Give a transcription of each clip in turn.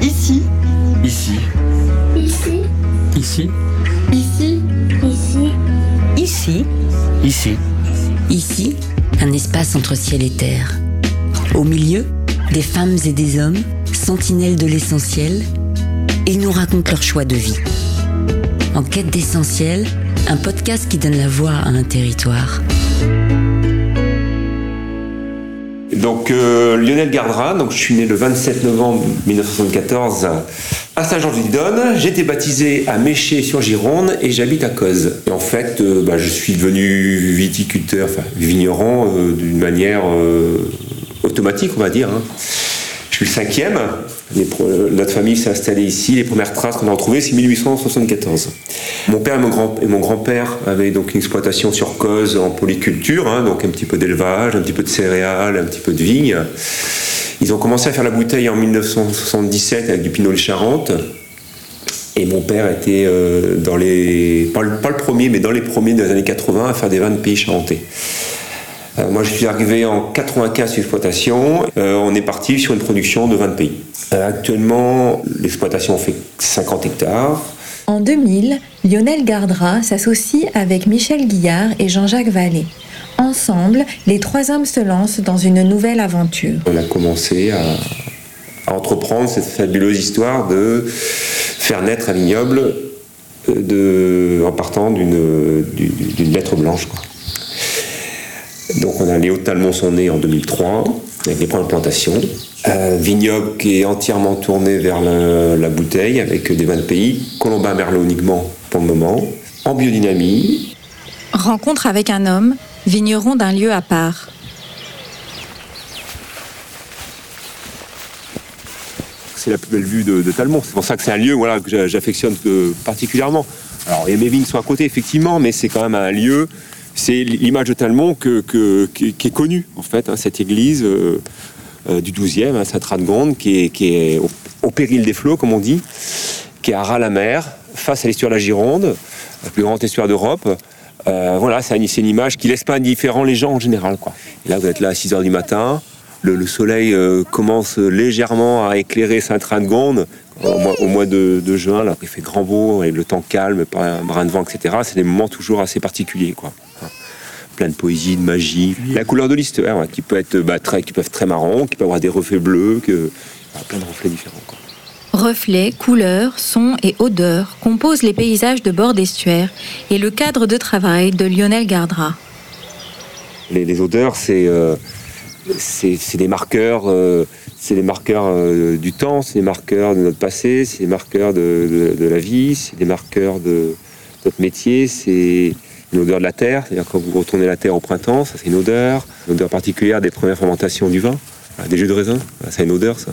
Ici. Ici. Ici. Ici. Ici. Ici. Ici, Ici. ici, un espace entre ciel et terre. Au milieu, des femmes et des hommes, sentinelles de l'essentiel, ils nous racontent leur choix de vie. En quête d'essentiel, un podcast qui donne la voix à un territoire. Donc euh, Lionel Gardra, donc je suis né le 27 novembre 1974 à Saint-Jean-de-Lidonne. J'ai été baptisé à Méché sur Gironde et j'habite à. Et en fait, euh, bah, je suis devenu viticulteur, enfin vigneron euh, d'une manière automatique, on va dire. hein. Suis le cinquième. Euh, notre famille s'est installée ici. Les premières traces qu'on a retrouvées, c'est 1874. Mon père et mon, grand-père avaient donc une exploitation sur Cozes en polyculture, hein, donc un petit peu d'élevage, un petit peu de céréales, un petit peu de vignes. Ils ont commencé à faire la bouteille en 1977 avec du Pinot de Charente. Et mon père était euh, dans les. Pas le, pas le premier, mais dans les premiers des années 80 à faire des vins de pays charentais. Euh, moi, je suis arrivé en 95 sur l'exploitation. Euh, on est parti sur une production de 20 pays. Euh, actuellement, l'exploitation fait 50 hectares. En 2000, Lionel Gardra s'associe avec Michel Guillard et Jean-Jacques Vallée. Ensemble, les trois hommes se lancent dans une nouvelle aventure. On a commencé à, à entreprendre cette fabuleuse histoire de faire naître un vignoble euh, de, en partant d'une lettre blanche. quoi. Donc on a les Hauts-Talmont sont nés en 2003 avec les premières plantations. Un vignoble qui est entièrement tourné vers la, la bouteille avec des vins de pays, Colombin Merlot uniquement pour le moment, en biodynamie, Rencontre avec un homme, vigneron d'un lieu à part. c'est la plus belle vue de, de Talmont. C'est pour ça que c'est un lieu voilà, que j'a- j'affectionne euh, particulièrement. Alors, il y a mes vignes qui sont à côté, effectivement, mais c'est quand même un lieu. C'est l'image de Talmont que, que- qui, est connue, en fait, hein, cette église euh, euh, du 12e, hein, Sainte-Radegonde, qui est, qui est au, péril des flots, comme on dit, qui est à ras-la-mer, face à l'estuaire de la Gironde, le plus grand estuaire d'Europe. Euh, voilà, c'est une, une image qui laisse pas indifférent les gens en général. Quoi. Et là, vous êtes là à 6 h du matin, le, le soleil commence légèrement à éclairer Sainte-Radegonde au mois, au mois de, de juin, là, il fait grand beau, et le temps calme, pas un brin de vent, etc. C'est des moments toujours assez particuliers. Quoi. Plein de poésie, de magie. La couleur de l'histoire, ouais, qui peut être bah, très, qui peuvent être très marron, qui peut avoir des reflets bleus, que, plein de reflets différents. Quoi. Reflets, couleurs, sons et odeurs composent les paysages de bord d'estuaire et le cadre de travail de Lionel Gardra. Les, les odeurs, c'est euh, des marqueurs, euh, c'est des marqueurs euh, du temps, c'est des marqueurs de notre passé, c'est des marqueurs de, de- de la vie, c'est des marqueurs de notre métier, c'est une odeur de la terre, c'est-à-dire quand vous retournez la terre au printemps, ça c'est une odeur, une odeur particulière des premières fermentations du vin, Voilà, des jus de raisin, Voilà, ça a une odeur ça.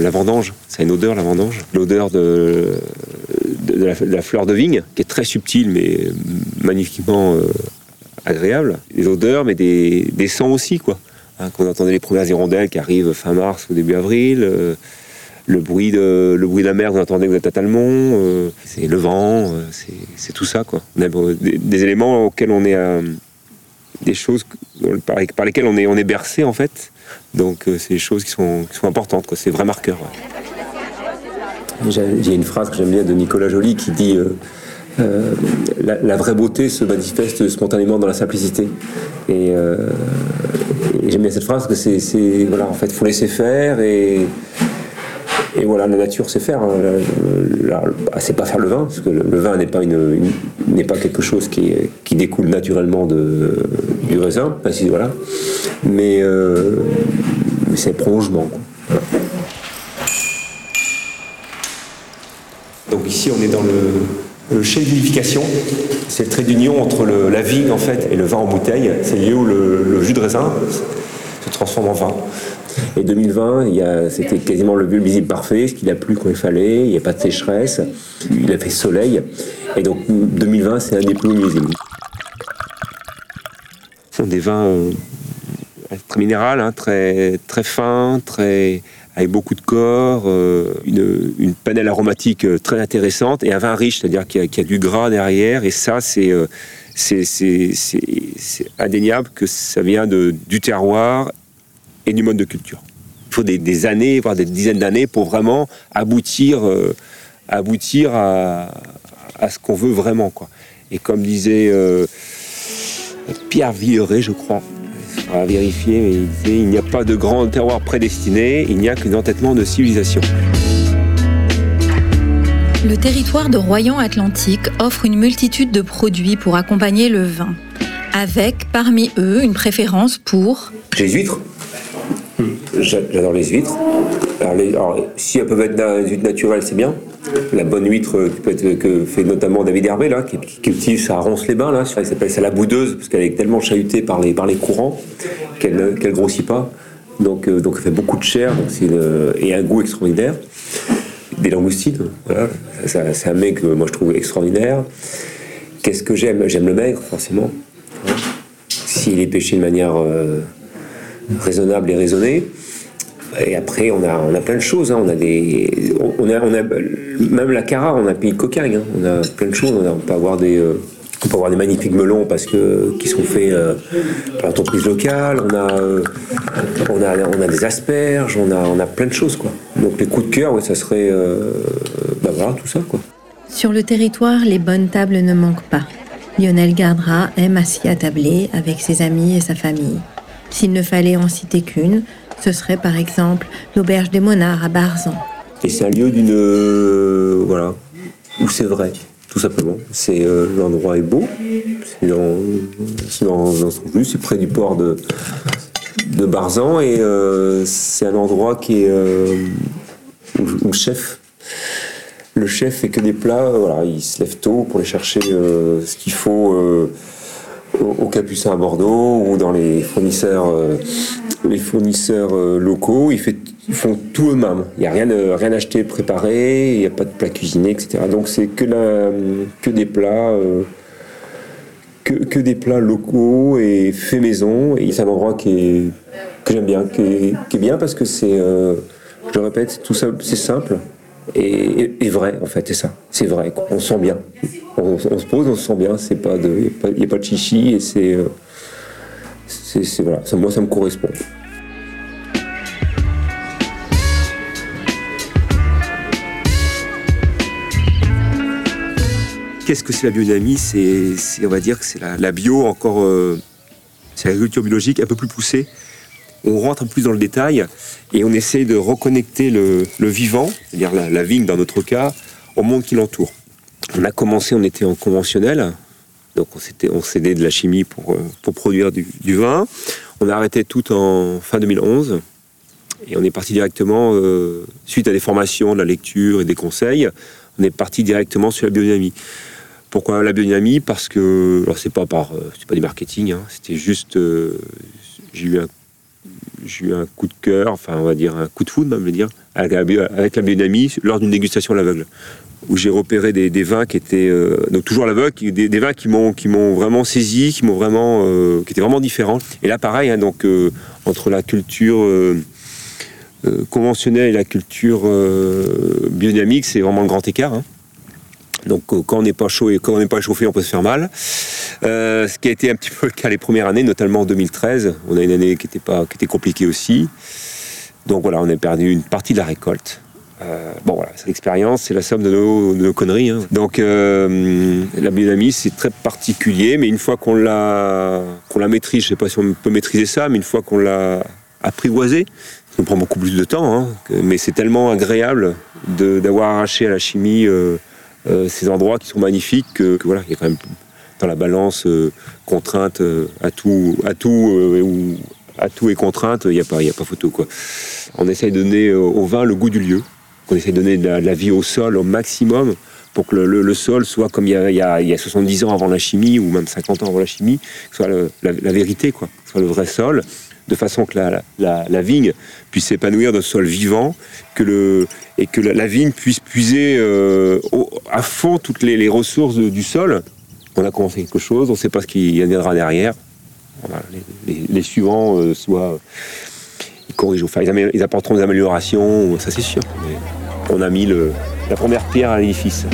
La vendange, ça a une odeur la vendange. L'odeur de, la, fleur de vigne, qui est très subtile mais magnifiquement euh, agréable. Des odeurs, mais des, des sons aussi, quoi. Hein, quand on entendait les premières hirondelles qui arrivent fin mars ou début avril, euh, le bruit de le bruit de la mer, vous entendez que vous êtes à Talmont, euh, c'est le vent, euh, c'est- tout ça, quoi. Euh, des, éléments auxquels on est, euh, des choses par, par lesquelles on est, on est bercé en fait. Donc c'est des choses qui sont, qui sont importantes, quoi. C'est marqueurs. ouais. J'ai une phrase que j'aime bien de Nicolas Joly qui dit la, vraie beauté se manifeste spontanément dans la simplicité. Et, et j'aime bien cette phrase parce que c'est- voilà, en fait, faut laisser faire et et voilà, la nature sait faire. bah, c'est pas faire le vin, parce que le, vin n'est pas une, pas quelque chose qui, qui découle naturellement de, du raisin. Voilà. Mais, euh, c'est prolongement. Donc ici, on est dans le, le de vinification. C'est le trait d'union entre la vigne en fait et le vin en bouteille. C'est lieu où le jus de raisin se transforme en vin. Et 2020, il y a- c'était quasiment le visible parfait, ce qu'il a plu quand il fallait, il n'y a pas de sécheresse, il a fait soleil. Et donc 2020, c'est un des plus beaux millésimes. Ce sont des vins euh, très minérales, hein, très, très fins, très, avec beaucoup de corps, euh, une, panelle aromatique euh, très intéressante et un vin riche, c'est-à-dire qu'il y, a- du gras derrière. Et ça, c'est euh, c'est- c'est- c'est- c'est indéniable que ça vient du terroir et du mode de culture. Il faut des, années, voire des dizaines d'années pour vraiment aboutir, euh, aboutir à, ce qu'on veut vraiment. Quoi. Et comme disait euh, Pierre Villeret, je crois, à vérifier, mais il disait il n'y a pas de grand terroir prédestiné, il n'y a qu'un entêtement de civilisation. Le territoire de Royan-Atlantique offre une multitude de produits pour accompagner le vin, avec parmi eux une préférence pour... Les huîtres. J'adore les huîtres. Alors, si elles peuvent être des huîtres naturelles, c'est bien. La bonne huître que, fait notamment David Hervé, là, qui, utilise sa ronce-les-bains, là, elle s'appelle ça la boudeuse, parce qu'elle est tellement chahutée par les, par les courants qu'elle ne grossit pas. Donc, euh, donc elle fait beaucoup de chair et un goût extraordinaire des langoustines. Voilà. C'est un mec que moi je trouve extraordinaire. Qu'est-ce que j'aime? J'aime le maigre, forcément. S'il est pêché de manière euh, raisonnable et raisonnée. Et après, on a, on a plein de choses. Hein. On a des, on a, on a, même la Cara, on a un pays de cocagne. Hein. On a plein de choses. On, peut avoir des, euh, on peut avoir des magnifiques melons parce que qui sont faits euh, par l'entreprise locale. On a, on a, on a des asperges. On a, on a plein de choses, quoi. Donc les coups de cœur, ça serait euh, bah voilà, tout ça. Quoi. Sur le territoire, les bonnes tables ne manquent pas. Lionel Gardra aime à s'y attabler avec ses amis et sa famille. S'il ne fallait en citer qu'une, ce serait par exemple l'auberge des Monards à Barzan. Et c'est un lieu d'une. Euh, voilà, où c'est vrai, tout simplement. C'est euh, L'endroit est beau, c'est dans, dans, dans, c'est près du port de, de Barzan et euh, c'est un endroit qui est où, le chef le chef fait que des plats voilà il se lève tôt pour aller chercher ce qu'il faut au, Capucin à Bordeaux ou dans les fournisseurs les fournisseurs locaux ils, font tout eux-mêmes il n'y a rien rien acheté préparé il n'y a pas de plats cuisinés etc donc c'est que des plats que, des plats locaux et faits maison. Et c'est un endroit qui est, que j'aime bien, qui est, bien parce que c'est, euh, je répète, tout ça, c'est simple et, vrai en fait, c'est ça. C'est vrai, on se sent bien. On, se pose, on se sent bien. C'est pas de, n'y a, pas de chichi et c'est, euh, c'est, voilà. Ça, moi, ça me correspond. Qu'est-ce que c'est la biodynamie? C'est, on va dire que c'est la, bio encore, euh, c'est l'agriculture biologique un peu plus poussée. On rentre un peu plus dans le détail et on essaie de reconnecter le, vivant, c'est-à-dire la, vigne dans notre cas, au monde qui l'entoure. On a commencé, on était en conventionnel, donc on, on cédait de la chimie pour, euh, pour produire du, vin. On a arrêté tout en fin 2011 et on est parti directement, euh, suite à des formations, de la lecture et des conseils, on est parti directement sur la biodynamie. Pourquoi la biodynamie? Parce que, alors c'est pas par, euh, c'est du marketing, hein, c'était juste, j'ai eu un coup de cœur, enfin on va dire un coup de foudre, même dire, avec la, biodynamie lors d'une dégustation à l'aveugle, où j'ai repéré des, vins qui étaient euh, donc toujours à l'aveugle, des, vins qui m'ont qui m'ont vraiment saisi, qui m'ont vraiment qui étaient vraiment différents. Et là pareil, hein, donc entre la culture conventionnelle et la culture biodynamique, c'est vraiment le grand écart. Hein. Donc euh, quand on n'est pas chaud et quand on n'est pas chauffé, on peut se faire mal. Euh, ce qui a été un petit peu le cas les premières années, notamment en 2013. On a une année qui était pas, qui était compliquée aussi. Donc voilà, on a perdu une partie de la récolte. Euh, bon voilà, c'est l'expérience, c'est la somme de nos, conneries. Hein. Donc la biodynamie, c'est très particulier, mais une fois qu'on la, qu'on la maîtrise, je ne sais pas si on peut maîtriser ça, mais une fois qu'on l'a apprivoisé, ça nous prend beaucoup plus de temps, hein, mais c'est tellement agréable d'avoir arraché à la chimie euh, ces endroits qui sont magnifiques que, voilà, il y a quand même dans la balance euh, contrainte euh, à tout, tout à et contrainte, il n'y a pas, a pas photo quoi. On essaye de donner au vin le goût du lieu. On essaye de donner de la, vie au sol au maximum pour que le, sol soit comme il y, a, il, y a, 70 ans avant la chimie ou même 50 ans avant la chimie, soit la, vérité quoi, soit le vrai sol de façon que la, vigne puisse s'épanouir ce sol vivant, que le, et que la, vigne puisse puiser euh, à fond toutes les, ressources du sol. On a commencé quelque chose, on ne sait pas ce qui viendra derrière. les, suivants, euh, soit ils corrigent, enfin ils, apporteront des améliorations, ça c'est sûr. on a mis la première pierre à l'édifice.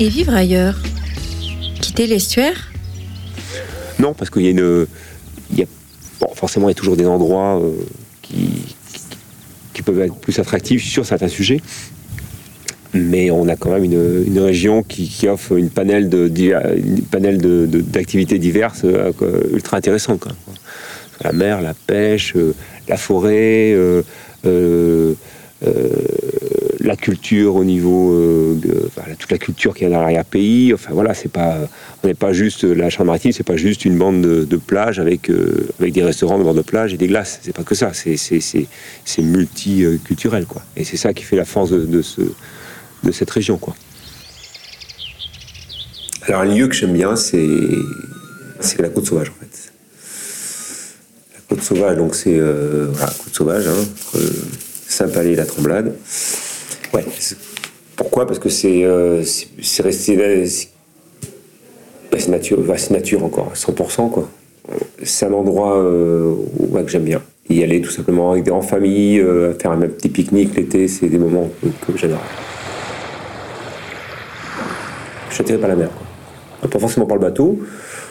Et vivre ailleurs? Quitter l'estuaire? Non, parce qu'il y a une. Il y a, bon, forcément, il y a toujours des endroits euh, qui peuvent être plus attractifs sur certains sujets. Mais on a quand même une, région qui, offre une panel de, une panel de, d'activités diverses euh, ultra intéressantes. La mer, la pêche, euh, la forêt, euh, la culture au niveau, euh, de- toute la culture qui est dans l'arrière-pays. Enfin voilà, c'est pas, on n'est pas juste la Charente-Maritime, c'est pas juste une bande de, de plage avec euh, avec des restaurants de bord de plage et des glaces. C'est pas que ça. C'est c'est multiculturel quoi. Et c'est ça qui fait la force de, ce de cette région quoi. Alors un lieu que j'aime bien, c'est c'est la côte sauvage en fait. La côte sauvage, donc c'est euh, voilà, côte sauvage, hein, Saint-Palais la Tremblade. Ouais. Pourquoi? Parce que c'est euh, resté c'est nature, nature encore, 100% quoi. C'est un endroit euh, que j'aime bien. Y aller tout simplement avec des en famille, euh, faire un petit pique-nique l'été, c'est des moments que, j'adore. Je suis attiré par la mer. Quoi. Pas forcément par le bateau,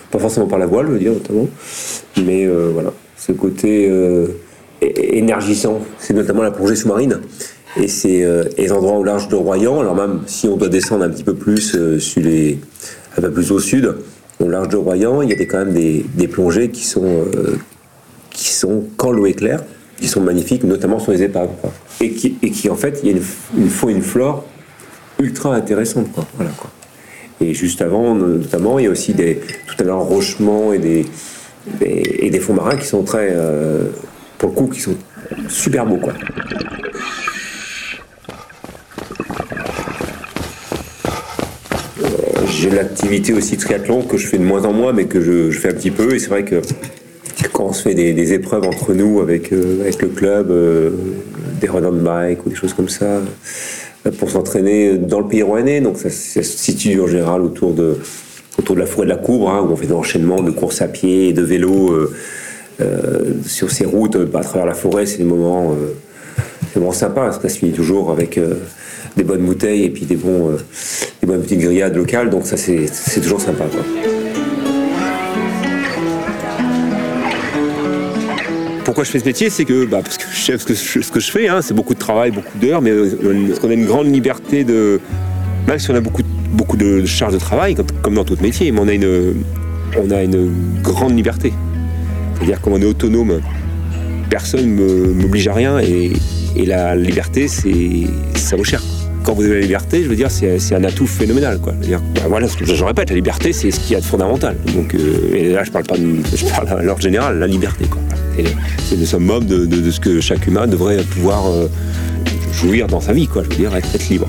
pas forcément par la voile, je veux dire notamment, mais euh, voilà, ce côté euh, énergisant, c'est notamment la plongée sous-marine. Et c'est euh, les endroits au large de Royan, alors même si on doit descendre un petit peu plus euh, sur les, un peu plus au sud, au large de Royan, il y a quand même des, plongées qui sont, euh, qui sont, quand l'eau est claire, qui sont magnifiques, notamment sur les épaves. quoi. Et qui, et qui en fait, il y a une, une faune, une flore ultra intéressante. Quoi. Voilà, quoi. Et juste avant, notamment, il y a aussi des, tout à l'heure, rochements et des, des- et des fonds marins qui sont très, euh, pour le coup, qui sont super beaux. Quoi. Euh, J'ai l'activité aussi triathlon que je fais de moins en moins, mais que je, fais un petit peu. Et c'est vrai que quand on se fait des, épreuves entre nous avec, euh, avec le club, euh, des run on bike ou des choses comme ça, euh, pour s'entraîner dans le pays rouennais, donc ça, se situe en général autour de, autour de la forêt de la Courbe, hein, où on fait des enchaînements de course à pied et de vélo sur ces routes à travers la forêt. C'est des moments, parce que ça se finit toujours avec euh, des bonnes bouteilles et puis des, bons, euh, des bonnes petites grillades locales, donc ça c'est toujours sympa. Quoi. Pourquoi je fais ce métier C'est que, bah, parce que je sais ce que je, fais, hein, c'est beaucoup de travail, beaucoup d'heures, mais euh, qu'on a une grande liberté de. Même si on a beaucoup, beaucoup de charges de travail, comme, comme dans tout métier, mais on a une, on a une grande liberté. C'est-à-dire qu'on est autonome, personne ne m'oblige à rien, et, et la liberté, ça vaut cher. Quand vous avez la liberté, je veux dire, c'est, un atout phénoménal. Bah, voilà, ce je, répète, la liberté, c'est ce qu'il y a de fondamental. Donc, euh, et là, je parle pas, de, je parle à l'ordre général, la liberté. C'est le summum de, de, ce que chaque humain devrait pouvoir euh, jouir dans sa vie. Je veux dire, être, libre.